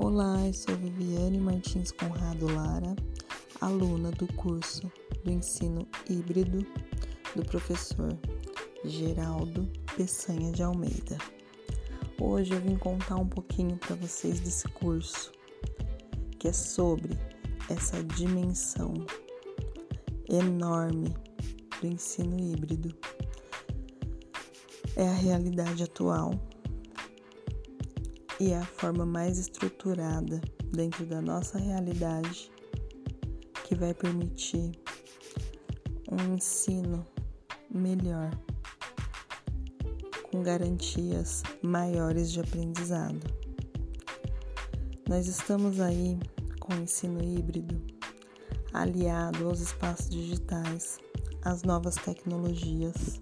Olá, eu sou Viviane Martins Conrado Lara, aluna do curso do ensino híbrido do professor Geraldo Peçanha de Almeida. Hoje eu vim contar um pouquinho para vocês desse curso, que é sobre essa dimensão enorme do ensino híbrido. É a realidade atual e é a forma mais estruturada dentro da nossa realidade que vai permitir um ensino melhor, com garantias maiores de aprendizado. Nós estamos aí com o ensino híbrido aliado aos espaços digitais, às novas tecnologias